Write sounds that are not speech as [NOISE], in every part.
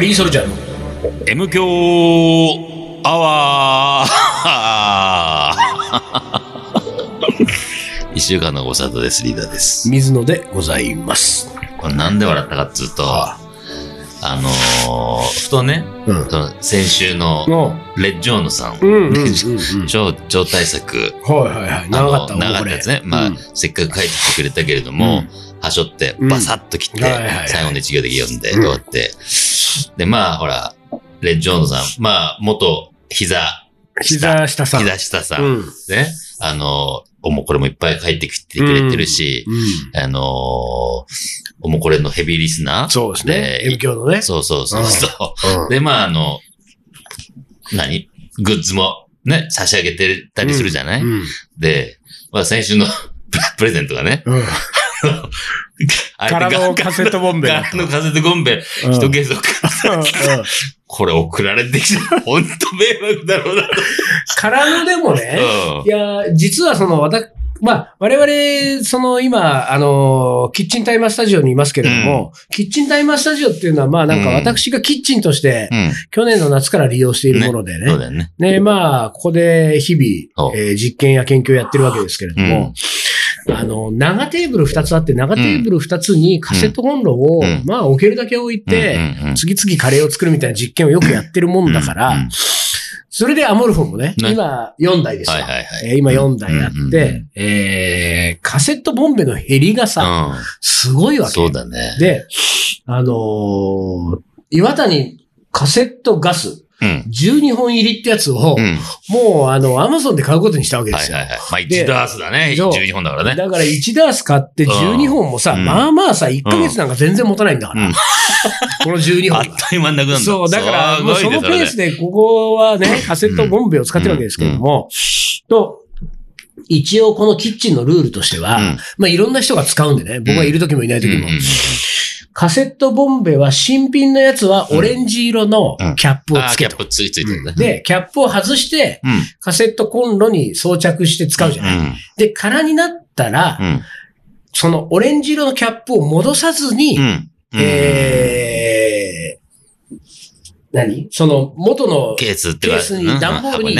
カリーソルジャーの M 強アワー [LAUGHS] 一週間のご沙汰です、リーダーです。水野でございます。これなんで笑ったかっつうと、ああのー、ふとね、うん。その先週のの、レッジョーノさん、うんうんうんうん。[LAUGHS] 超、超大作、はいはいはい。長かったあの長かったやつね。まあ、うんせっかく帰ってきてくれたけれども、はしょって、うんバサッと切って、はいはいはい最後の一行だけ読んで、うん終わって。で、まあ、ほら、レッジョーノさん、まあ、元、膝、膝下さん。膝下さん、うん。ね。あの、おもこれもいっぱい帰ってきてくれてるし、うん。あのー、おもこれのヘビーリスナーそうですね。で M 教のね。そうそうそうそう。うんで、まあ、あの、何？グッズもね、差し上げてたりするじゃない、うん。で、まあ先週の [LAUGHS] プレゼントがね、うん。あれ空のカセットボンベだ空のカセットボンベ、うん一ケース送ってこれ送られてきた。ら、ほんと迷惑だろうなと。空のでもね、うん。いや、実はその、わた、まあ、我々、その今、あの、キッチンタイマースタジオにいますけれども、キッチンタイマースタジオっていうのは、まあなんかうん。私がキッチンとして、うん。去年の夏から利用しているものでね。そうだよね。ね、まあ、ここで日々、えー実験や研究をやってるわけですけれども、あの、長テーブル2つあって、長テーブル2つにカセットコンロを、うんまあ置けるだけ置いて、次々カレーを作るみたいな実験をよくやってるもんだから、それでアモルフォンもね、ね今4台ですよ。今4台あって、えーカセットボンベの減りがさ、すごいわけ。そうだね。で、あのー岩谷カセットガスうん。12本入りってやつを、うん。もうあの、アマゾンで買うことにしたわけですよ。はいはいはい。まあ、1ダースだね。そう12本だからね。だから1ダース買って12本もさ、うんまあまあさ、1ヶ月なんか全然持たないんだから。うん [LAUGHS] この12あっ。という間になくなるんだ。そう、だから、もうそのペースで、ここはね、カセットボンベを使ってるわけですけれども、と、一応このキッチンのルールとしては、うんまあいろんな人が使うんでね、僕がいる時もいない時も、カセットボンベは新品のやつはオレンジ色のキャップをつけとキャップついついてるね。で、キャップを外して、うん。カセットコンロに装着して使うじゃない。うん。で、空になったら、うん。そのオレンジ色のキャップを戻さずに、うん。えー、何？その元のケースっていうかケースに段ボールに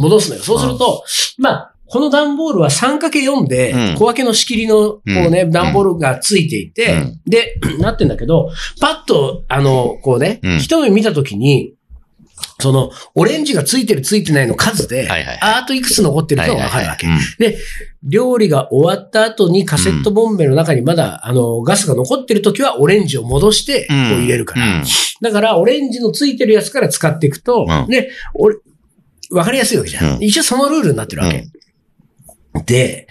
戻すのよ。そうすると、まあ、この段ボールは 3×4 でうん。小分けの仕切りの、こうね、うん。段ボールがついていて、うん。で、[CLEARS THROAT] なってんだけど、パッと、あの、こうね、うん。一目見たときに、その、オレンジがついてるついてないの数で、あーといくつ残ってるかがわかるわけ。はいで、料理が終わった後にカセットボンベの中にまだ、あの、ガスが残ってるときはオレンジを戻して、こう入れるから。うん。だから、オレンジのついてるやつから使っていくと、うん。で、俺、わかりやすいわけじゃん。一応そのルールになってるわけ。で、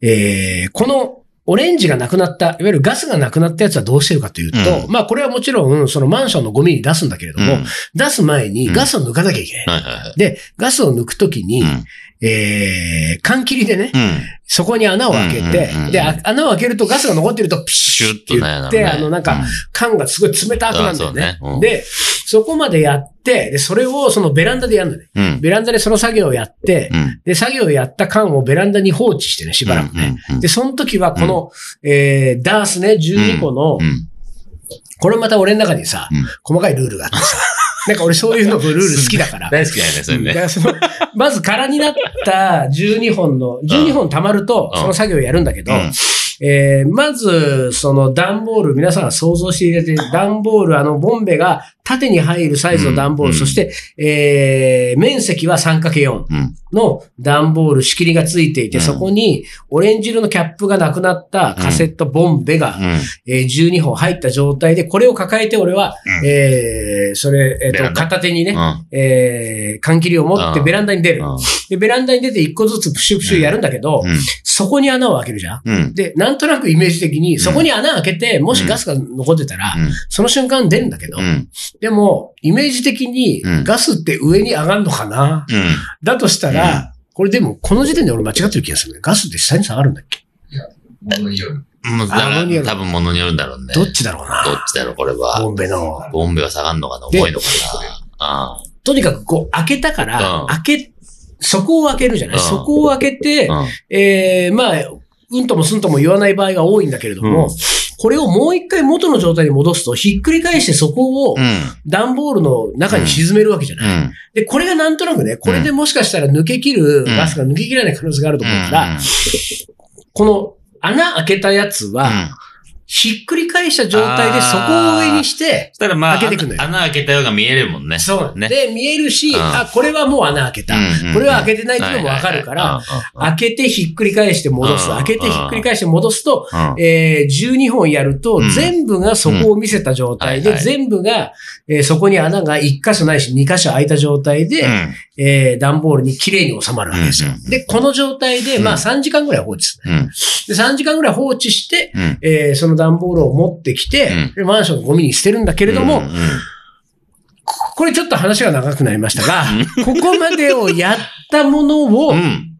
えー、この、オレンジがなくなった、いわゆるガスがなくなったやつはどうしてるかというと、うまあこれはもちろん、そのマンションのゴミに出すんだけれども、うん出す前にうんガスを抜かなきゃいけない。はいはいはい。で、ガスを抜くときに、うんえー、缶切りでね、うん。そこに穴を開けて、で、あ穴を開けるとガスが残ってると、ピシュッって言って、あの、なんか、缶がすごい冷たくなるんだよね。で、そこまでやって、で、それをそのベランダでやるのね。ベランダでその作業をやって、うん。で、作業をやった缶をベランダに放置してね、しばらくね。うん。で、その時はこの、えー、ダースね、12個の、うん。これまた俺の中にさ、うん細かいルールがあってさ、[LAUGHS] なんか俺そういうのルール好きだから。大好きだよね、それね。だからその、まず空になった12本の、12本溜まると、うんその作業をやるんだけど、うんえーまず、その段ボール、皆さんが想像していただいて、段ボール、あの、ボンベが縦に入るサイズの段ボール、うんそして、えー面積は 3×4 うん。の段ボール、仕切りがついていて、うんそこにオレンジ色のキャップがなくなったカセットボンベが、うん。えー12本入った状態で、これを抱えて俺は、うんえーそれ、えっ、と、ベランダ片手にね、うん。えー、缶切りを持ってうんベランダに出る。うんで、ベランダに出て一個ずつプシュプシュやるんだけど、そこに穴を開けるじゃん。うん。で、なんとなくイメージ的に、そこに穴開けて、もしガスが残ってたら、その瞬間出るんだけど、うん。でも、イメージ的にうん。ガスって上に上がるのかな、うん。だとしたら、これでも、この時点で俺間違ってる気がするね。ガスって下に下がるんだっけ？もうだあ物による。多分物によるんだろうね。どっちだろうな？どっちだろう、これは。ボンベの。ボンベは下がんのかな？で重いのかな。あとにかくこう、開けたから、うん。開け、そこを開けるじゃない、うん。そこを開けて、あ。えー、まあ、うんともすんとも言わない場合が多いんだけれども、うんこれをもう一回元の状態に戻すと、ひっくり返してそこをうん。段ボールの中に沈めるわけじゃない。うん。で、これがなんとなくね、これでもしかしたら抜け切るんガスが抜け切らない可能性があると思うから、この穴開けたやつは、うん。ひっくり返した状態でそこを上にして、そしたらまあ、開けてくのよ穴開けたようが見えるもんね。そう。ね。で、見えるし、うんあ、これはもう穴開けた。これは開けてないっていうのもわかるから、は開けてひっくり返して戻す。うん開けてひっくり返して戻すと、えー、12本やるとう、ん全部がそこを見せた状態で、全部が、えーそこに穴が1箇所ないし2箇所開いた状態で、うんえー、段ボールに綺麗に収まるわけですよ。で、この状態で、まあ3時間ぐらい放置する、うん。で、3時間ぐらい放置して、うん。えーその段ボールを持ってきて、うんでマンションのゴミに捨てるんだけれども、うんうんこれちょっと話が長くなりましたが、ここまでをやったものをうん。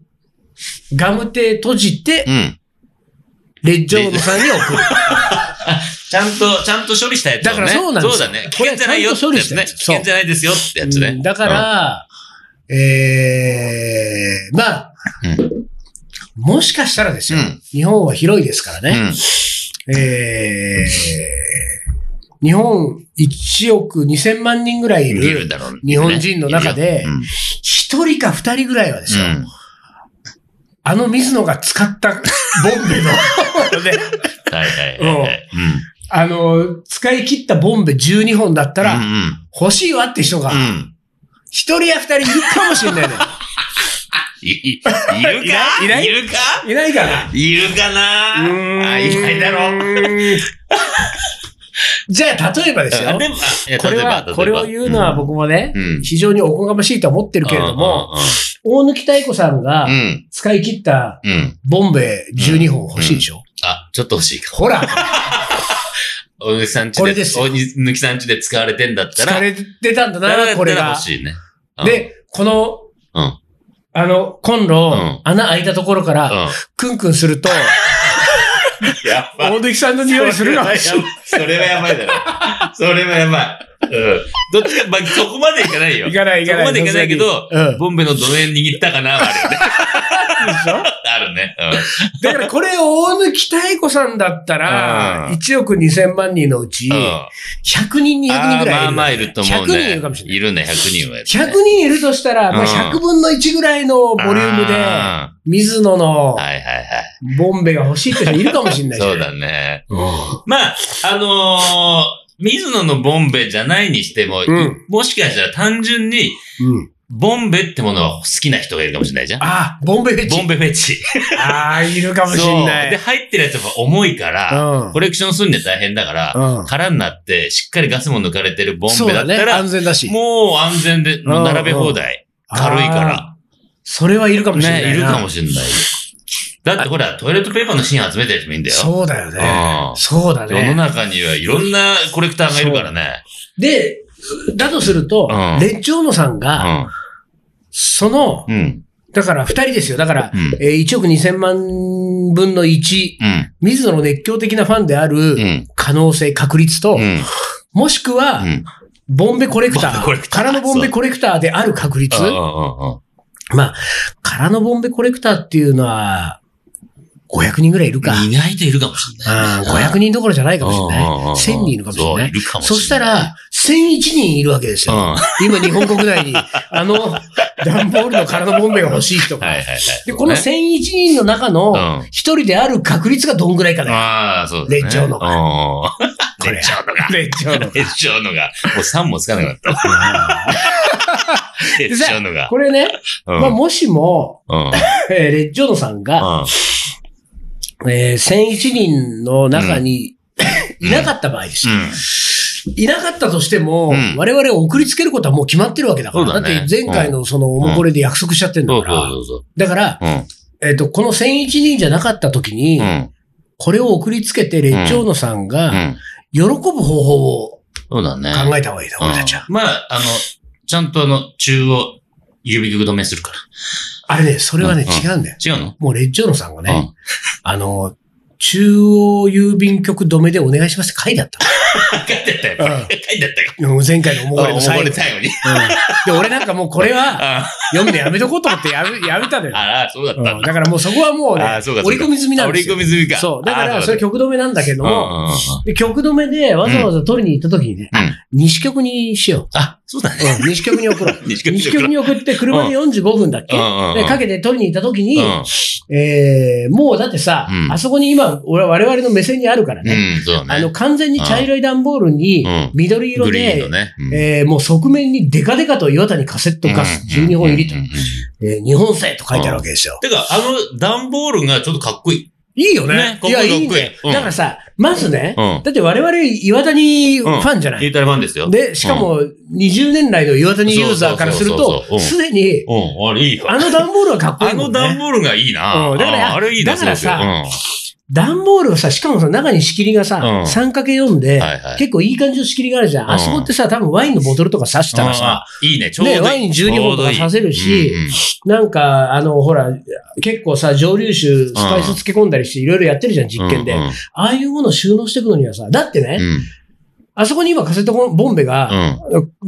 ガムテ閉じてう、ん。レッジョードさんに送る。[LAUGHS] ちゃんと、ちゃんと処理したやつをね。だからそうなんですよそうだね。危険じゃないよってやつね。危険じゃないですよってやつねうん。だから、えー、まあ、もしかしたらですよ、うん日本は広いですからうね。ん。えー、日本1億2000万人ぐらいいいるるんだろうね。日本人の中でうん1人か2人ぐらいはですよ、うん。あの水野が使ったボンベの、ね、[LAUGHS] はいはいはいはい。うん。あの、使い切ったボンベ12本だったら、うん欲しいわって人が。一人や二人いるかもしれないね。い、いるか？いない？いるか？いないかな？いるかな？あ、いないだろう。う。[LAUGHS] じゃあ、例えばですよ。これは、これを言うのは僕もね、うん。非常におこがましいと思ってるけれども、大貫太子さんが。使い切った。ボンベ12本欲しいでしょ、あ、ちょっと欲しいか。ほら、[LAUGHS] 大貫さんちで、これですよ大貫さんちで使われてんだったら、疲れてたんだな、これが欲。しいね。うん、で、この、うん。あの、コンロ、ん穴開いたところから、うん。クンクンすると、[LAUGHS] やっ大貫さんの匂いするかもしれない。それはやばいだろ。それはやばい。うん。どっちか、まあ、そこまでいかないよ。いかないいかない。そこまでいかないけど、うん。ボンベの土円握ったかな、あるよね。でしょ？[LAUGHS] あるね。だからこれ、大貫太子さんだったら、うん1億2000万人のうち、うん。うん。100人、200人ぐらいいるよね、まあまあいると思うね。100人いるかもしれない。いるね、100人はね。100人いるとしたら、まあ、うん100分の1ぐらいのボリュームで、あ水野のーはいはいはい。ボンベが欲しいって人いるかもしれないそうだね。うんまあ、あのー水野のボンベじゃないにしても、うんもしかしたら単純に、うん。ボンベってものは好きな人がいるかもしれないじゃん。あ、ボンベフェチ。ボンベフェチ。[LAUGHS] ああ、いるかもしれなで、い。入ってるやつは重いから、うんコレクションするんで大変だから、うん空になってしっかりガスも抜かれてるボン。ベだったら、安全だし。もう安全で、もう並べ放題。軽いから。それはいるかもしれないな。ね、いるかもしれない。だってほら、トイレットペーパーの芯集めてる人もいいんだよ。そうだよねう。んそうだ世のね。中にはいろんなコレクターがいるからね。で、だとすると、うんレッジョーノさんうが、ん。その、うん。だから二人ですよ。だから、うんえー1億2000万分の1、うん。水野の熱狂的なファンであるうん。可能性、確率と、うん。もしくは、うん。ボンベコレクター、空のボンベコレクターである確率。まあ、空のボンベコレクターっていうのは、500人ぐらいいるか。意外といるかもしれない。うん500人どころじゃないかもしれない。うんうんうんうん1000人いるかもしれないい。るかもしれない。そしたら、1001人いるわけですよ。うん。今日本国内に、[LAUGHS] あの、段ボールの空のボンベが欲しい人が。はいはいはい。で、このね1001人の中のうん一人である確率がどんぐらいかね。ああ、そうですね。レッチョーノがが。これレッチョーノが。レッチョーノが。もう3もつかなくなった。レッチョーノが。これね、うんまあ、もしも、うん。[LAUGHS] えーレッジョーノさんが、うんえー1001人の中に、いなかった場合ですよ。いなかったとしても、うん我々を送りつけることはもう決まってるわけだから。だねって前回のそのおもこれで約束しちゃってんだから。だから。えっ、と、この1001人じゃなかった時に。これを送りつけて、レッジョーノさんうが、ん。喜ぶ方法を。考えた方がいいだ、俺たちは。うんまあ、あの、ちゃんとあの、中央、指曲止めするかあれね、それはね、うん違うんだよ。ら。違うの？もうレッジョーノさんがね、うんあの、中央郵便局止めでお願いしますって書いてあった書いてあったよ。うん書いてあったよ。前回のおもこれの最後に。うんで、俺なんかもうこれはあ読んでやめとこうと思ってやめ [LAUGHS] やめたのよ。あ、そうだったんだ。からもうそこはもうね折り込み済みなんですよ。折り込み済みか。そう。だから、あそれ曲止めなんだけども、うんうんで曲止めでわざわざ取りに行った時にね、うん西局にしよあ、そうだね。う。うん、西局 [LAUGHS] に送ろう。西局西局に送って車で45分だっけ？で、かけて取りに行った時に、うん。えー、もうだってさ、うん。あそこに今、俺我々の目線にあるからね。あの、完全に茶色い段ボールにうん、緑色で、えーもう側面にデカデカと岩谷カセットガス12本入りと。日本製と書いてあるわけですよ。てか、あの、段ボールがちょっとかっこいい。いいよね。ねいや、いいね。うんだからさ、まずね、うんだって我々岩谷ファンじゃない？イータリファンですよ。で、しかも20年来の岩谷ユーザーからするとすでに、うん、あの段ボールはかっこいあいね。の段ボールがいいな。うんだからああれいいな、だからさ段ボールをさ、しかもさ、中に仕切りがさ、うん。3×4 で、はいはい。結構いい感じの仕切りがあるじゃん。うん。あそこってさ、多分ワインのボトルとか刺したらさ、あいいね、ちょうどいい。ねワイン12本とか刺せるしいい。うんうん。なんか、あの、ほら、結構さ、蒸留酒、スパイス漬け込んだりして、いろいろやってるじゃん、実験で。うんああいうものを収納していくのにはさ、だってね、うんあそこに今カセットボンベが、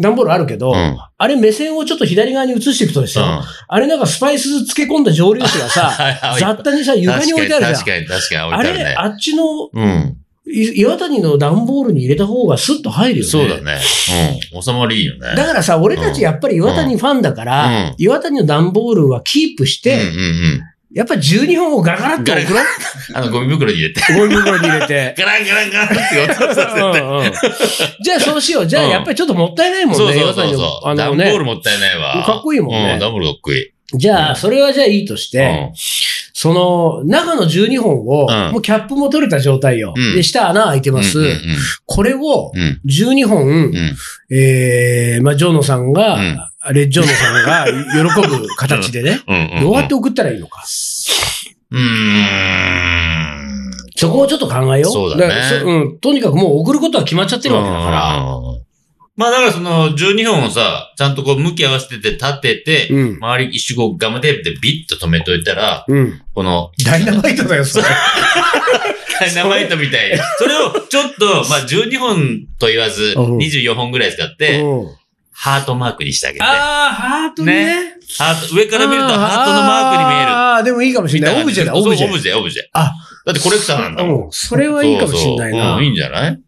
段ボールあるけど、うんあれ目線をちょっと左側に移していくとですよ、うんあれなんかスパイス漬け込んだ蒸留酒がさ、[LAUGHS] 雑多にさ、床に置いてあるじゃん。確かに、確かに、あれ、置いてあるね。あっちの、うん。い岩谷の段ボールに入れた方がスッと入るよね。そうだね。うん。収まりいいよね。だからさ、俺たちやっぱり岩谷ファンだから、うん岩谷の段ボールはキープしうんうんて、うん。やっぱ12本をガラガラっと送ろう。あの、ゴミ袋に入れて。ゴミ袋に入れて。ガランガランガランって音させて。じゃあそうしよう。じゃあうんやっぱりちょっともったいないもんね、そうそう。そうそう。あ段のね。ボールもったいないわ。かっこいいもんねうん、段ボールかっこいい。じゃあ、それはじゃあいいとして、その、中の12本を、うんもうキャップも取れた状態よ。うんで、下穴開いてます。これを、うんうん12本、うんえー、まあ、ジョーノさんが、うんレッジョーノさんが喜ぶ形でね、[LAUGHS] うんうんどうやって送ったらいいのか。うーん。そこをちょっと考えよう。そうだねからそうん。とにかくもう送ることは決まっちゃってるわけだから。うんまあだからその12本をさ、ちゃんとこう向き合わせてて立てて、うん。周り一周こうガムテープでビッと止めといたら、うん。この、ダイナマイトだよ、それ。[LAUGHS] ダイナマイトみたいに。それをちょっと、まあ12本と言わず、うん24本ぐらい使って、うんハートマークにしてあげて。ああ、ハートね。ハート、上から見るとハートのマークに見える。ああ、でもいいかもしれない。オブジェだ、オブジェ。オブジェ、オブジェ。あ、だってコレクターなんだもん。うん。それはいいかもしれないな。そうんいいいんじゃない？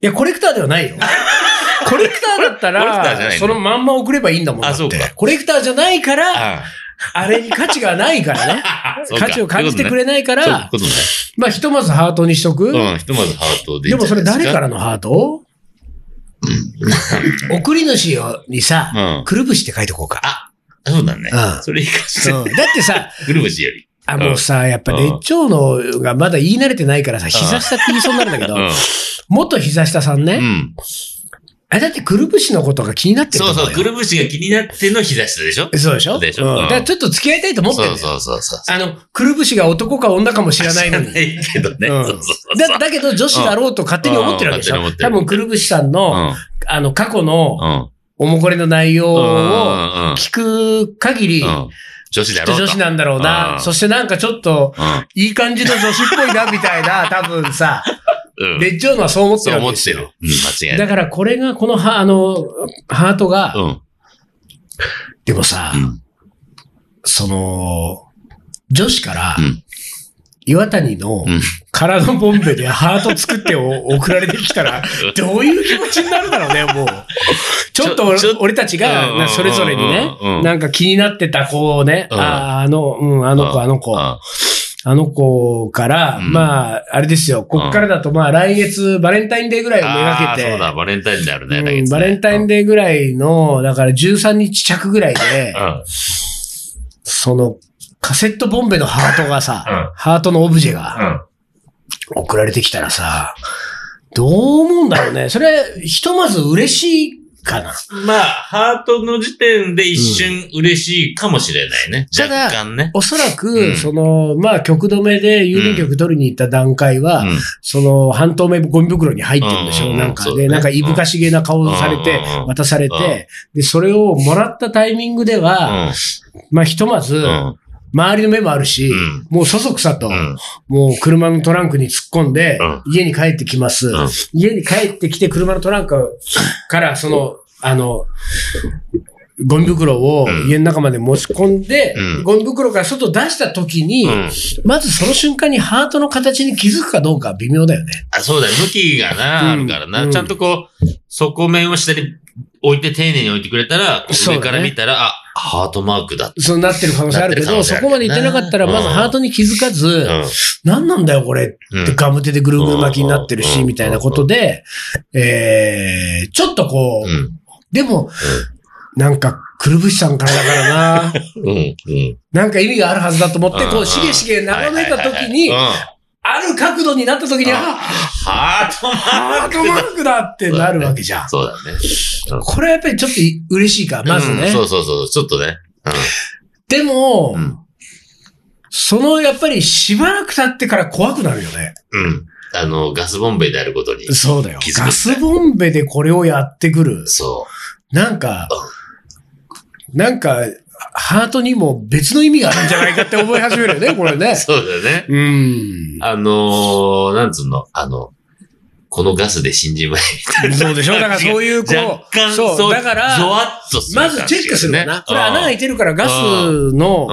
や、コレクターではないよ。[LAUGHS] コレクターだったら、のそのまんま送ればいいんだもんだって。あそうかコレクターじゃないから、ああれに価値がないからね。[LAUGHS] 価値を感じてくれれないから。まあ、ひとまずハートにしとく。うん、ひとまずハートでいいでもそれ。誰からのハート？送り主にさ、うん。くるぶしって書いておこうか。そうだねう。んそれいいかもしれうんない。だってさ、ぐるぶしより。あ、もうさ、やっぱうん熱調のがまだ言い慣れてないからさ、膝下って言いそうになるんだけど、うん。元膝下さんね、うん。あれだってくるぶしのことが気になってるそうそう、くるぶしが気になっての膝下でしょそうでしょ？でしょ？うんうんだからちょっと付き合いたいと思ってるんそう。そうそうそう。あの、くるぶしが男か女かも知らないのに。知らないけどね。うんそうそうそうだだけど女子だろうと勝手に思ってるわけでしょ？うん多分くるぶしさんの、あの、過去のうん。うん。おもこれの内容うんをうんうん聞く限り、うん。女子だろう女子なんだろううな。んそしてなんかちょっと、うん。いい感じの女子っぽいな、みたいな、多分さ、うん。レッジョーノはそう思ってそうるわけですよ思ってる。。うん、間違いない。だからこれが、このは、あの、ハートが、うん。でもさ、うん。その、女子からうん、岩谷のうん空のボンベでハート作ってお [LAUGHS] 送られてきたら、どういう気持ちになるだろうね、もう。[LAUGHS] ちょっとょちょ俺たちがうんなそれぞれにねうんうん、なんか気になってた子をね、うんあーあの、うん、あの子、あの子、うんあの子から、うんまあ、あれですよ、こっからだとまあ来月バレンタインデーぐらいをめがけて、そうだ、バレンタインであるね、うん来月ねバレンタインデーぐらいの、だから13日着ぐらいで、うん。その、カセットボンベのハートがさ、うんハートのオブジェうがん。送られてきたらさ、どう思うんだろうね。それ、ひとまず嬉しいかな。まあ、ハートの時点で一瞬嬉しいかもしれないね。ただ若干ね。おそらく、うん。その、まあ、曲止めで郵便局取りに行った段階は、うん。その、半透明ゴミ袋に入ってるんでしょ、う。んなんかで、ね。なんかいぶかしげな顔をされてうんうん、渡されうん。て、で、それをもらったタイミングでは、まあ、ひとまず、うん。周りの目もあるし、うん。もうそそくさと、うん。もう車のトランクに突っ込んで、うん。家に帰ってきます、ん。家に帰ってきて車のトランクから、その、あの、ゴミ袋をうん。家の中まで持ち込んで、うん。ゴミ袋から外出した時に、うん。まずその瞬間にハートの形に気づくかどうかは微妙だよね。あ、そうだよ。向きがな、あうんるからな。うん。ちゃんとこう、底面を下に置いて丁寧に置いてくれたら、上から見たら、あ、ハートマークだ。そうなってる可能性あるけど、そこまで言ってなかったら、うんまずハートに気づかず、うん。何なんだよこれってうんガム手でぐるぐる巻きになってるし、うんみたいなことで、えー、ちょっとこう、うん。でも、なんか、くるぶしさんからだからな、[LAUGHS] うん。うん。なんか意味があるはずだと思って、こうしげしげ眺めた時にうん、ある角度になった時に、あ、ハートマークハートマークだってなるわけじゃん。そうだね。これはやっぱりちょっと嬉しいか、まずね。うんそうそうそう。ちょっとね。でも、うん。そのやっぱりしばらく経ってから怖くなるよね。うん。あの、ガスボンベであることに。そうだよ。ガスボンベでこれをやってくる。そなんか、なんか、ハートにも別の意味があるんじゃないかって思い始めるよね、[LAUGHS] これう。ね。そうだよね。うん。あのー、なんつうの、あの、このガスで死んじまえ。そうでしょ？だからそういう、こう、そう、だから、ゾワッとするま。ずチェックするかな。これ穴開いててるからガスの、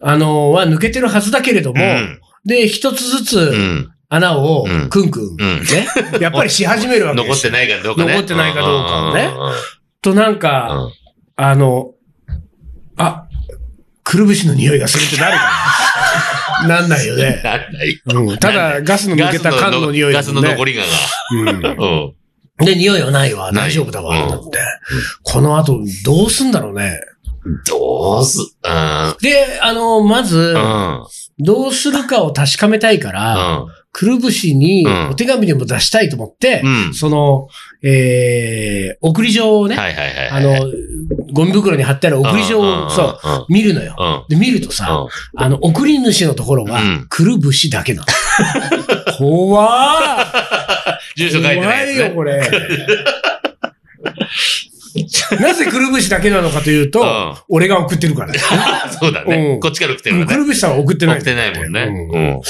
あの、は抜けてるはずだけれども、うん。で、一つずうつん。穴をうんクンクン、うん。ね、やっぱりし始めるわけですよ。残ってないかどうかね。残ってないかどうかをねと、なんか、あの、あ、くるぶしの匂いがするってなるかな。[LAUGHS] なんないよね。なんないうん、ただ、ガスの抜けた缶の匂いガスの残りがうんが。うん。で、匂いはないわ。大丈夫だわ。うんだって。この後、どうすんだろうね。どうす、うん。で、あの、まずう、ん。どうするかを確かめたいから、うん。くるぶしにうんお手紙でも出したいと思って、うんその、えー、送り状をね、あはい。の、ゴミ袋に貼ってある送り状を、そう、う見るのよ。で、見るとさ、あの、送り主のところはうん、くるぶしだけなの。[LAUGHS] 怖住所書いてないやつ怖いよ、ね。これ。なぜくるぶしだけなのかというと、うん俺が送ってるからね。[LAUGHS] そうだうん。ねこっちから来てるからね。くるぶしさんは送ってない。送ってないもんね。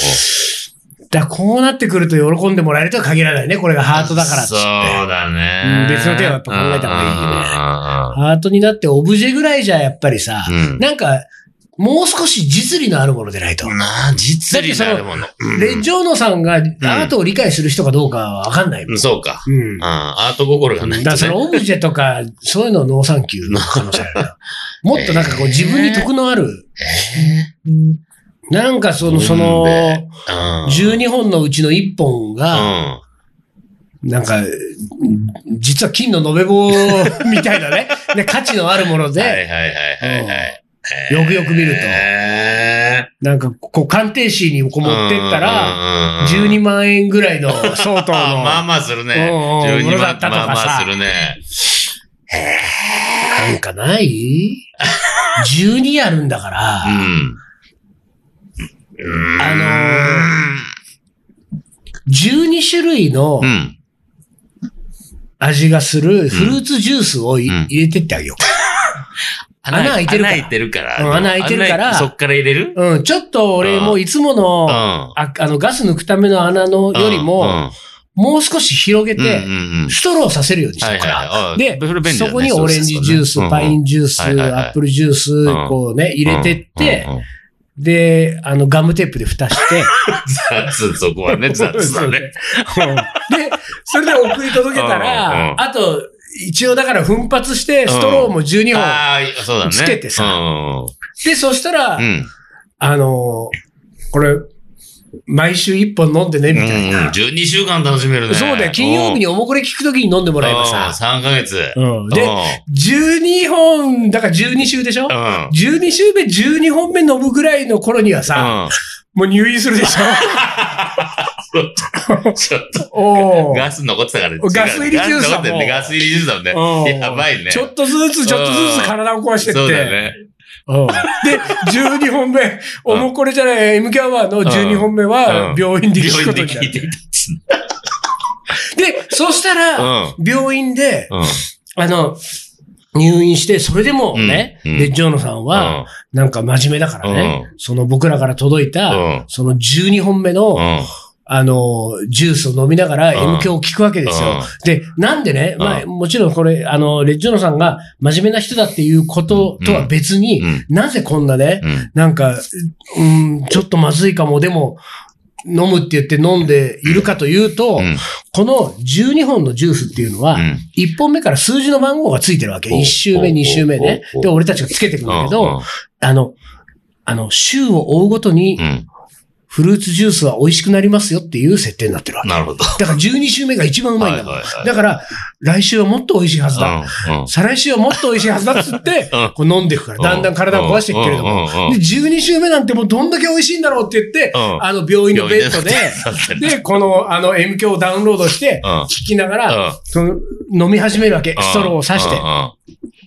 だこうなってくると喜んでもらえるとは限らないね。これがハートだからっつって。そうだね。うん別の手をやっぱ考えた方がいいねね。ハートになってオブジェぐらいじゃやっぱりさ、うんなんか、もう少し実利のあるものでないと。なあ、実利なるもの。うんレジョーノさんがアートを理解する人かどうかはわかんない。うんそうか。うんうん。アート心がないとね。だからそのオブジェとか、そういうのノーサンキューの可能性あるな。[LAUGHS] もっとなんかこう自分に得のある、なんかその、その、うん。12本のうちの1本うが、ん。なんか、実は金の延べ棒 [LAUGHS] みたいなね、ね価値のあるもので、はいはいはいはいはい。よくよく見るとへなんかこう鑑定士にこうー持ってったら、ら12万円ぐらいの相当 [LAUGHS] あの、まあまあするね。うんうん12ものだ万ったとかさまあまあするね。なんかない [LAUGHS] ?12 あるんだから、うん。あの12種類のうん。味がするフルーツジュースをいうん入れてってあげよ [LAUGHS] 穴開いてるから穴開いてるから。うん穴開いてるから穴そっから入れる？う。うん、ちょっと俺もいつもの、うん。ああの、ガス抜くための穴のよりも、もう少し広げうん、うんて、うんうん。ストローさせるようにしはいとくから。はいはい。でそれ便利だねそこにオレンジジュース、パインジュース、はいはいはいアップルジュース、んこうね、入れてってうん、うんうんで、あの、ガムテープで蓋して、雑、そこはね、[LAUGHS] 雑だね。で、それで送り届けたら、あと、一応だから奮発して、ストローも12本。つけてさ。うんで、そしたら。あの、これ、毎週1本飲んでね、みたいうんな。12週間楽しめるね。そうだよ、金曜日におもこれ聞くときに飲んでもらえばさ。3ヶ月。うんで、12本、だから12週でしょ？うん。12週目、12本目飲むぐらいの頃にはさ、もう入院するでしうん。ちょっと、ガス残ってたから違うガス入りジュースだもんガス入りジュースだもんうんね。やばいね。ちょっとずつ、ちょっとずつ体を壊してって。そうだね。うん。で、12本目、おもこれじゃない、MK アワーの12本目うん。は病院で聞く病ことになる。院でそしたら、の。病院で。あの、入院して、それでもね、うん。うん。レッジョーノさん。は、なんか真面目だからね、その僕らから届いた、うん。その12本目の、うん。あの、ジュースを飲みながらうん M 響を聞くわけですよ。うんで、なんでね、まあ、もちろんこれ、あの、レッジョーノさんが真面目な人だっていうこととは別に、うん。なぜこんなね、うん。なんか、うん、ちょっとまずいかも、でも、飲むって言って飲んでいるかというと、うん。この12本のジュースっていうのは、うん1本目から数字の番号がついてるわけ。ほう1周目、ほう2周目ねで、俺たちがつけていくんだけうど、あの、あの、週を追うごとに。フルーツジュースは美味しくなりますよっていう設定になってるわけ。なるほど。だから12週目が一番うまいんだもん。はいはいはいだから、来週はもっと美味しいはずだ。うん。うん。再来週はもっと美味しいはずだっつって [LAUGHS] うん、こう飲んでいくから、だんだん体を壊していくけれども。もで、12週目なんてもうどんだけ美味しいんだろうって言って、うんあの病院のベッドで、で、で、この、あの、M 響をダウンロードして、うん聞きながら、うんその、飲み始めるわけ。ストローを刺して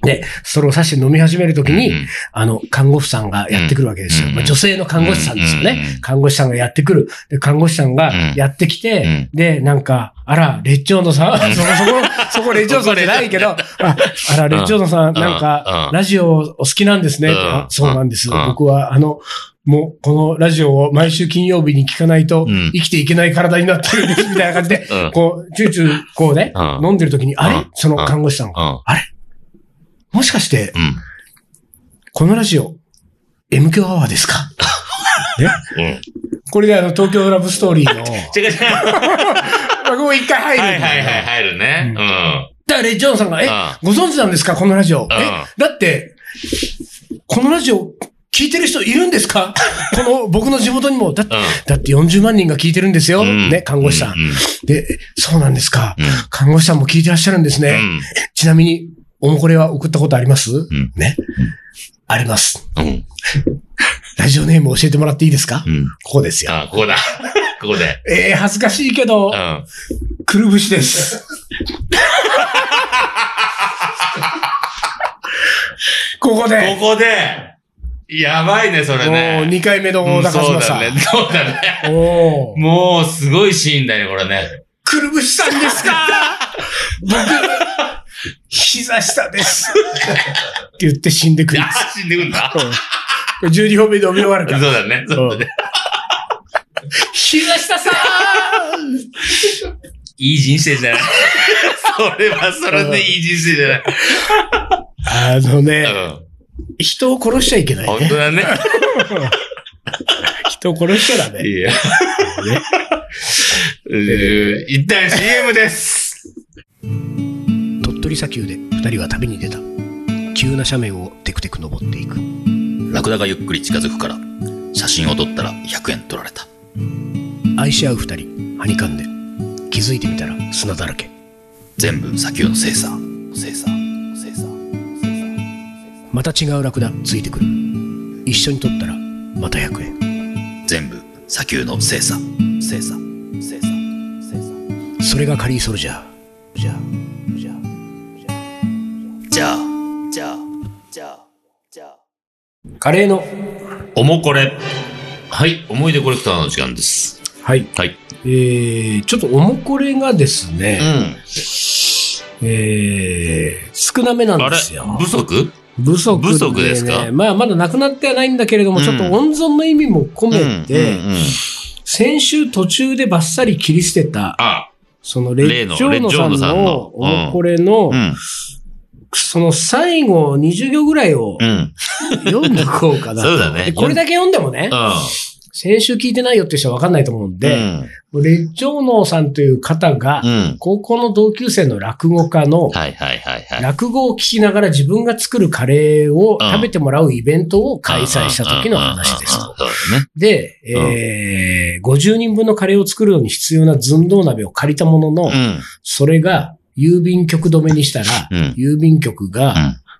で、ストローを刺して飲み始めるときに、うんあの、看護婦さんがやってくるわけですよ。うんまあ、女性の看護師さんですよね。うん看護師さんがやってくる。で、看護師さんがうん。やってきて、で、なんか、あら、レッチョーノさん、そこそこ、そこレッチョーノさんじゃないけど、ああら、レッチョーノさん、なんか、うん。ラジオお好きなんですね。そうなんです。うん。僕は、あの、もう、このラジオを毎週金曜日に聞かないとうん。生きていけない体になってるんです、みたいな感じで、うん。こう、チューチュー、こうね、うん。飲んでる時に、あれ？うん。その看護師さんが、うん。もしかして、うん。このラジオ、M 響アワーですか？う [LAUGHS] ん。これであの、東京ラブストーリーの、[LAUGHS] 違う違う。はここ一回入るんだよいはいはい、入るね。ううんん。だから、ジョーノさんが、え、ご存知なんですか？このラジオ。え、だって、このラジオ、聞いてる人いるんですか？[LAUGHS] この、僕の地元にも。だって、うん。だって40万人が聞いてるんですよ。うんね、看護師さん。うん。で、えそうなんですか？うん看護師さんも聞いてらっしゃるんですね。うん。ちなみに、おもこれは送ったことあります、んね。あります。うん。[LAUGHS] ラジオネーム教えてもらっていいですか、うん。ここですよ。あ、ここだ。[LAUGHS] ここで。えー、恥ずかしいけどう、ん。くるぶしです。[LAUGHS] ここで、ここで、やばいね、それもうね。2回目のうん高島さん。そうだね。そうだね。おーもう、すごいシーンだね、これね。くるぶしさんですか？僕、膝下です。って言って死んでくる。あ、死んでくんだ。これ12本目で飲み終わるから。そうだね。そうだね。膝下さんいい人生じゃない。それはそれでいい人生じゃない。あのね、うん。人を殺しちゃいけないね。本当だね。[LAUGHS] 人を殺しちゃダメ。いや。うー一旦 CM です。鳥取砂丘で二人は旅に出た。急な斜面をテクテク登っていく。ラクダがゆっくり近づくから、写真を撮ったら100円取られた。愛し合う二人、はにかんで。気づいてみたら砂だらけ。全部砂丘の精査。精査。精査。また違うラクダついてくる。一緒に撮ったらまた100円。全部砂丘の精査。精査。精査。精査。それがカリーソルジャー。じゃあ、カレーの、おもこれ。はい、思い出コレクターの時間です。はい。はい。えー、ちょっとおもこれがですうね、ん。えー、少なめなんですよ。不足？不足で、ね。不足ですか？まあ、まだなくなってはないんだけれども、うんちょっと温存の意味も込めて、うんうんうん先週途中でバッサリ切り捨てた、あ、そのレッジョーノさんレッジョーノさんののおもこれの、うん。その最後20行ぐらいをうん。読んでこうかな。そうだねでこれだけ読んでもね、先週聞いてないよって人は分かんないと思うんうん。で、レッジョーノさんという方がう、ん。高校の同級生の落語家の。落語を聞きながら自分が作るカレーを食べてもらうイベントを開催した時の話ですと。で、えー、50人分のカレーを作るのに必要な寸胴鍋を借りたものの、うん。それが郵便局止めにしたら、うん郵便局が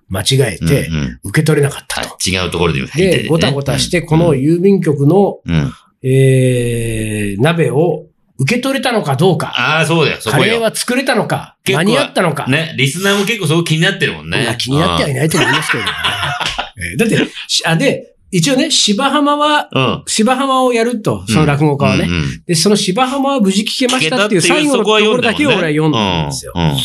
間違えてうんうん受け取れなかったと。はい違うところで見てねで、ごたごたして、この郵便局の、うん。えー、鍋を受け取れたのかどうか、ああ、そうだよ、そカレー。は作れたのか、結構間に合ったのか、ね、リスナーも結構そこ気になってるもんねいや。気になってはいないと思いますけどね。[LAUGHS] えーだって、しあ、で、一応ね、芝浜は、うん。芝浜をやると、その落語家はね。うんうんで、その芝浜は無事聞けましたっていう最後のところだけを俺は読んだんですよ。うんうん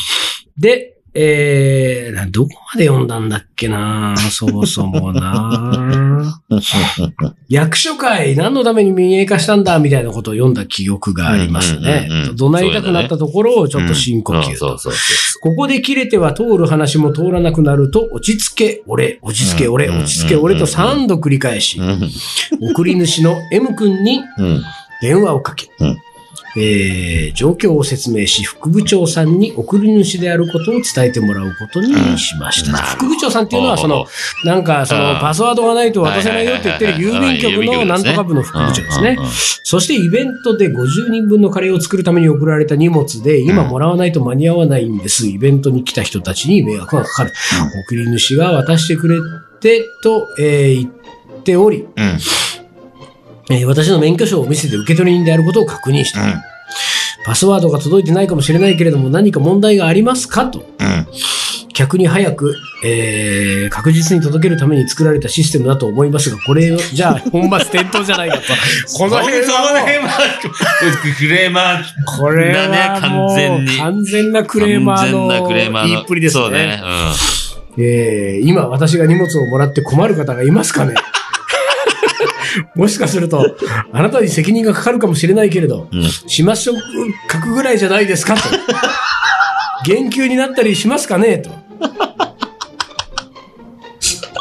で、えー、などこまで読んだんだっけなそもそもな。[LAUGHS] 役所会何のために民営化したんだみたいなことを読んだ記憶がありますね。うんうんうんう。ん怒鳴りたくなったところをちょっと深呼吸ここで切れては通る話も通らなくなると、落ち着け、俺、落ち着け、俺、うん落ち着け、俺と3度繰り返し。送り主の M 君にうん。電話をかけ、うんえー状況を説明し、副部長さんに送り主であることを伝えてもらうことにしました。うん副部長さんっていうのは、その、なんか、そのうん、パスワードがないと渡せないよって言ってる郵便局のなんとか部の副部長ですね。そしてイベントで50人分のカレーを作るために送られた荷物で、今もらわないと間に合わないんです。イベントに来た人たちに迷惑がかかる。送り主が渡してくれてと、えー言っており、うん。うん。えー私の免許証を見せて受け取り人であることを確認した。パスワードが届いてないかもしれないけれども何か問題がありますかと。うん。客に早く、えー確実に届けるために作られたシステムだと思いますが、これを、[LAUGHS] じゃあ本末転倒じゃないかと。[LAUGHS] この辺はクレーマー。これはだね完全に完全なクレーマーの完全なクレーマーの言いっぷりですね。そうね。えー今私が荷物をもらって困る方がいますかね？[LAUGHS] もしかすると、あなたに責任がかかるかもしれないけれど、うん。うん。しましょう、書くぐらいじゃないですかと。[LAUGHS] 言及になったりしますかねと。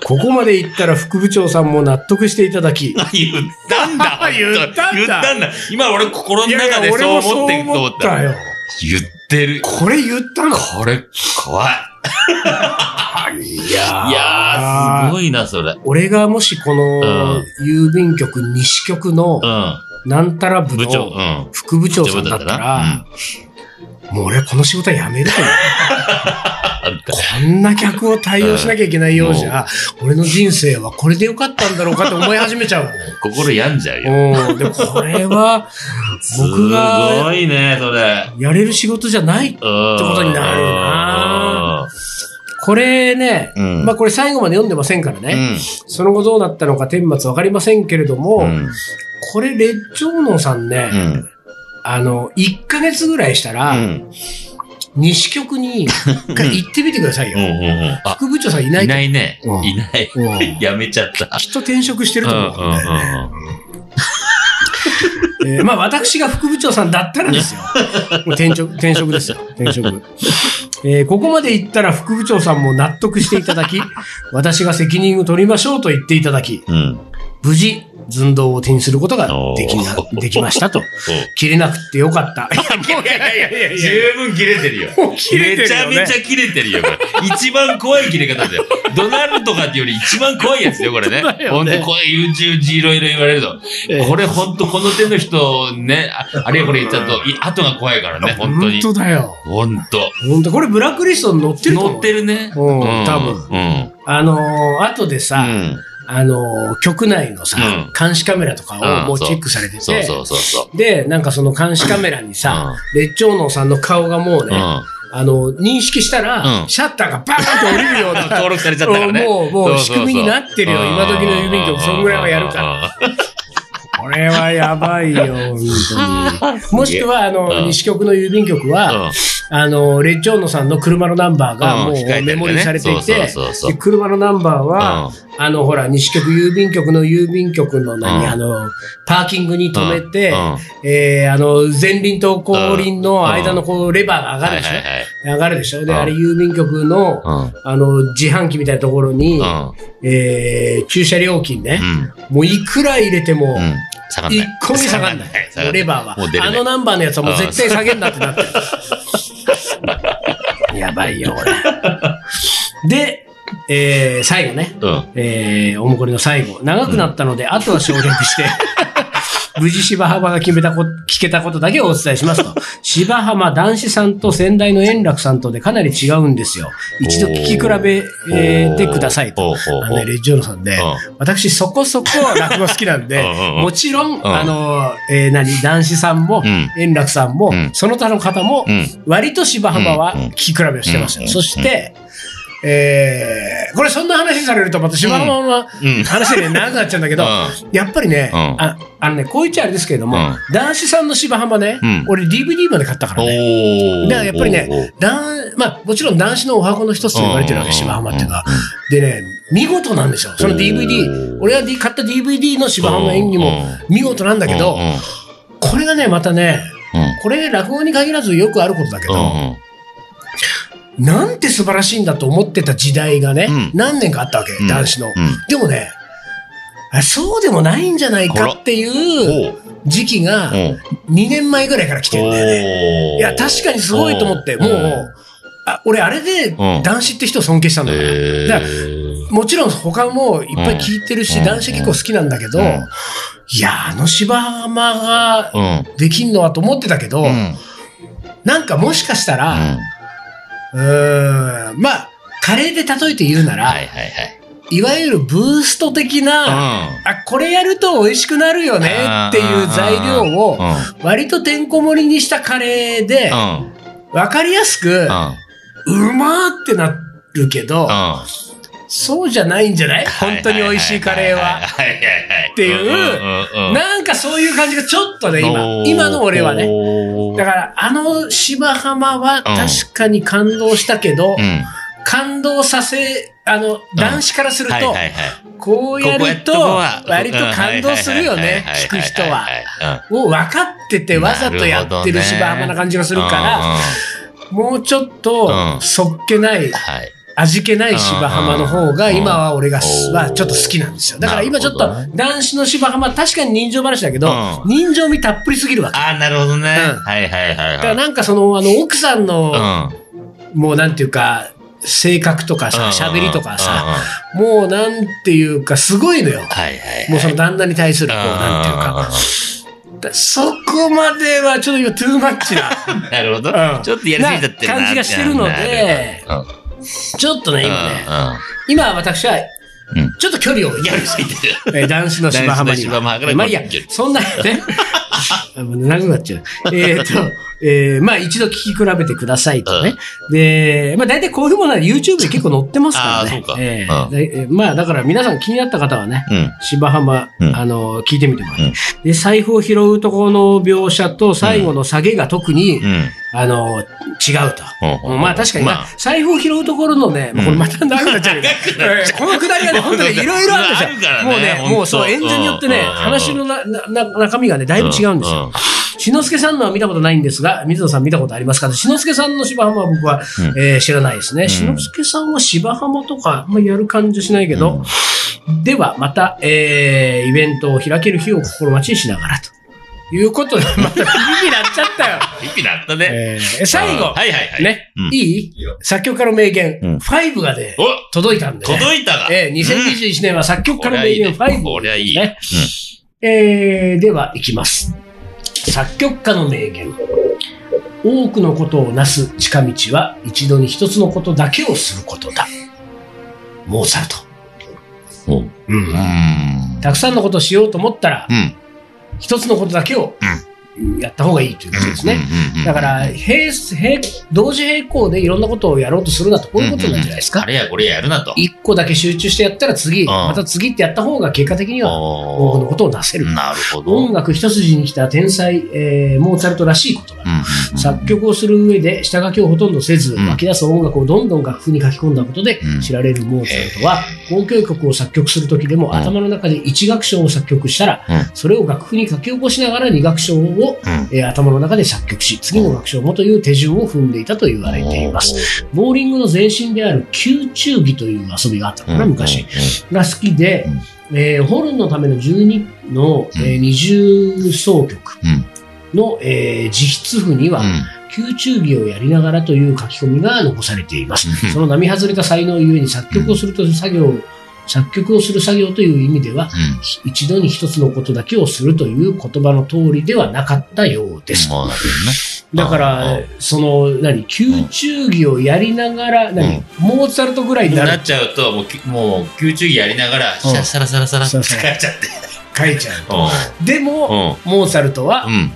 ここまで言ったら副部長さんも納得していただき、[LAUGHS] 言ったんだ言ったんだ言ったんだ今俺心の中でそう思ってると思った。よ。言ってる。これ言ったのこれ、怖い。いやいやー、すごいな、それ。俺がもしこの郵便局西局のうなんたら部長。副部長さんだったら、もう俺はこの仕事は辞めると [LAUGHS] こんな客を対応しなきゃいけないようじゃ、俺の人生はこれでよかったんだろうかって思い始めちゃう心病んじゃうよ。で、これは、僕がすごいね、それ。やれる仕事じゃない。ってことになるなこれね、うんまあこれ最後まで読んでませんからね。その後どうなったのか天末わかりませんけれども、うん。これ、レッジョーノさんね、うん。あの、1ヶ月ぐらいしたら、うん。西局に [LAUGHS] 一回行ってみてくださいよ。うん。うん。あ、副部長さんいないいとないね。うんいない。うんやめちゃった。きっと転職してると思うね。うんうんうん [LAUGHS] えーまあ私が副部長さんだったらですよ。もう転職、転職ですよ。転職。えーここまで言ったら副部長さんも納得していただき、私が責任を取りましょうと言っていただき、うん。無事、寸胴を手にすることができなできましたと。[LAUGHS] 切れなくってよかった。いや、いやいやいやいやいや十分切れてるよ。[LAUGHS] 切れてるよねめちゃめちゃ切れてるよ、これ。一番怖い切れ方だよ。[LAUGHS] ドナルドかってより一番怖いやつよ、これね。本当だよねほんと、こういう YouTube いろいろ言われると。ええこれほんと、この手の人ね、ああれやこれ言っちゃうと、い後が怖いからね、本当に。本当だよ。ほんと。本当これブラックリストに載ってると思う。乗ってるね。うん多分うん。あのー後でさ、うん。あのー局内のさ、うん監視カメラとかうんをもうチェックされてて。で、なんかその監視カメラにさ、列長能さんの顔がもうね、うん。あの、認識したら、うんシャッターがバーンと降りるような、[LAUGHS] 登録されちゃったからね。もう、もう仕組みになってるよ。今時の郵便局、そんぐらいはやるから。ら。これはやばいよ、本当に。[LAUGHS] もしくは、あの、うん西局の郵便局は、あの、レッジョーノさんの車のナンバーがもうメモリされていて、車のナンバーは、あの、ほら、西局郵便局の郵便局の何、うんあの、パーキングに止めて、うんえー、あの、前輪と後輪の間のこう、レバーが上がるでしょ？上がるでしょ？で、うんあれ郵便局の、うん。あの、自販機みたいなところに、うん。えー、駐車料金ね、うん。もういくら入れても、うん。下がんない。一個に下がんない。レバーは。あのナンバーのやつはもう絶対下げんなってなってる。[LAUGHS] やばいよ、これ。で、えー、最後ね。うん。えー、おもこりの最後。長くなったので、あとは省略して、無事芝浜が決めたこ、聞けたことだけをお伝えしますと。芝浜男子さんと先代の円楽さんとでかなり違うんですよ。一度聞き比べ、えー、てくださいと。あのね、レッジョーノさんで、私そこそこ落語好きなんで [LAUGHS] もちろん、ん。あの、えー、何、男子さんもうん、円楽さんもうん、その他の方もう、ん。割と芝浜は聞き比べをしてますよ。うん。そして、えー、これそんな話されるとまた芝浜のうん。話で長くなっちゃうんだけど、うやっぱりね、うん。ああのね、こう言っちゃあれですけれども、うん。男子さんの芝浜ね、うん。俺 DVD まで買ったからおね。ー。だからやっぱりね男まあもちろん男子のお箱の一つと言われてるわけ、芝浜っていうのは。うんでね、見事なんですよ。そのお DVD ー、俺が買った DVD の芝浜の演技も見事なんだけどこれがね、またね、うん。これ落語に限らずよくあることだけど、うんなんて素晴らしいんだと思ってた時代がね、うん。何年かあったわけ、うん。男子の。うん。でもね、あそうでもないんじゃないかっていう時期がおう。2年前ぐらいから来てるんだよね。いや、確かにすごいと思って、もう、あ俺あれでうん。男子って人を尊敬したんだからーもちろん他もいっぱい聞いてるし、うん。男子結構好きなんだけど、うん。いや、あの芝浜がうん。できんのはと思ってたけど、うん。なんかもしかしたら、うーん、まあ、カレーで例えて言うなら、はいはいはい。いわゆるブースト的な、あ、これやると美味しくなるよねっていう材料をうん。割とてんこ盛りにしたカレーでう、ん。わかりやすく、うん。うまーってなるけど、そうじゃないんじゃない？本当に美味しいカレーは。っていうなんかそういう感じがちょっとね、今、今の俺はね。ねだから、あの芝浜は確かに感動したけど、うん。感動させ、あの、男子からすると。こうやると、割と感動するよね、聞く人は。い。もう分かっててわざとやってる芝浜な感じがするから、もうちょっとう、んそっけない、はい。味気ない芝浜の方が、うん今は俺がうんはちょっと好きなんですよ。だから今ちょっと男子の芝浜、確かに人情話だけどう、人情味たっぷりすぎるわけ。ああ、なるほどね。うんはいはいはいだからはい。なんかその、あの、奥さんの、うん。もうなんていうか、性格とかさ、喋りとかさ、もうなんていうか、すごいのよ。はいはい。もうその旦那に対する、こう、なんていうか。だそこまではちょっと今、トゥーマッチな。[LAUGHS] なるほどうん。ちょっとやりすぎちゃってるなな感じがしてるのでうんちょっとね、今ね、うん。今私はうん、ちょっと距離をやりすぎて [LAUGHS] 男子の芝浜にまあいいや。そんなね、長くなっちゃう。えっと、えーまあ一度聞き比べてくださいとね。で、まあ大体こういうものは YouTube で結構載ってますからね。あえうん。ーでえーまあだから皆さん気になった方はね、うん。芝浜、うん。あの、聞いてみてもらって、うん。で、財布を拾うところの描写と最後の下げが特に、うん。あの、違うと。うん。うんまあ確かに、まあ。まあ、財布を拾うところのね、まあこれまた長くなっちゃうけど、えーこのくだりがね、[LAUGHS] 本当にいろいろあるんですよ。もうね、もうそう、演者によってね、うん。話のななな中身がね、だいぶ違うんですよ。さんのは見たことないんですが、水野さん見たことありますか？篠介さんの芝浜は僕は、うんえー知らないですね。ん篠介さんは芝浜とか、あんまりやる感じしないけど、では、また、えー、イベントを開ける日を心待ちにしながらと。いうことで、[LAUGHS] また、響きなっちゃったよ。一気になったね。えー最後、はいはいはい。ね、うんいい？作曲家の名言、うん5がね、お届いたんで、ね。届いたが。えー、2021年は作曲家の名言5。こりゃいい。ねえー、では、いきます。作曲家の名言。多くのことをなす近道は一度に一つのことだけをすることだ。モーツァルト。うん。うんうん。たくさんのことをしようと思ったら、うん。一つのことだけをやった方がいいということですね。だから、並並同時並行でいろんなことをやろうとするなと、こういうことなんじゃないですか。あれやこれややるなと。一個だけ集中してやったら次、んまた次ってやった方が結果的には多くのおことをなせる。なるほど。音楽一筋に来た天才、えーモーツァルトらしい言葉。うん作曲をする上で下書きをほとんどせず、うん湧き出す音楽をどんどん楽譜に書き込んだことでうん知られるモーツァルトは、交響曲を作曲するときでもん頭の中で一楽章を作曲したら、うんそれを楽譜に書き起こしながら二楽章を、うん。えー頭の中で作曲し、次の楽章もという手順を踏んでいたと言われています。ボーリングの前身である宮中儀という遊びがあった。のかな、昔。が好きで、えーホルンのための12の、えー二重奏曲うん。の、えー自筆譜には、宮中儀をやりながらという書き込みが残されています。うん。その並外れた才能ゆえに作曲をするという作業、作曲をする作業という意味では、一度に一つのことだけをするという言葉の通りではなかったようです。そうだけどね。だかうらん、その、何、宮中儀をやりながら、何、うんモーツァルトぐらいになっちゃうと、もうき、もう、宮中儀やりながら、シャサラサラサラってそうそう使っちゃって。書いちゃうと。うでも、ん。モーツァルトは、うん。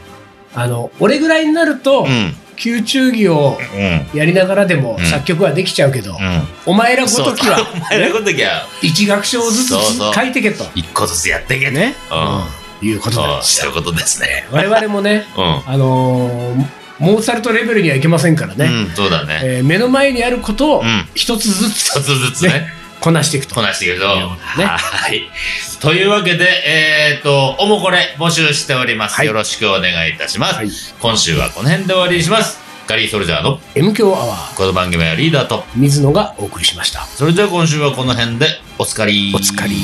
あの、俺ぐらいになると、うん。宮中儀をうん。やりながらでもうん作曲はできちゃうけど、うん。お前らごそうときは、[LAUGHS] お前らごときは、一楽章ずつ書いてけと、一個ずつやっていけね。ね、うん。いうことなんですよ。そういうことですね。我々もね、[LAUGHS] うん。あのーモーツァルトレベルにはいけませんからね、うん、そうだね。えー目の前にあることをうん一つずつ一つずつね、こなしていくと。こなしていくと。ねはい。というわけで、えっ、と、おもこれ募集しております、はいよろしくお願いいたします。はい今週はこの辺で終わりにします。ガリーソルジャーの M 強アワー、この番組はリーダーと、水野がお送りしました。それでは今週はこの辺でおつかり。おつかり。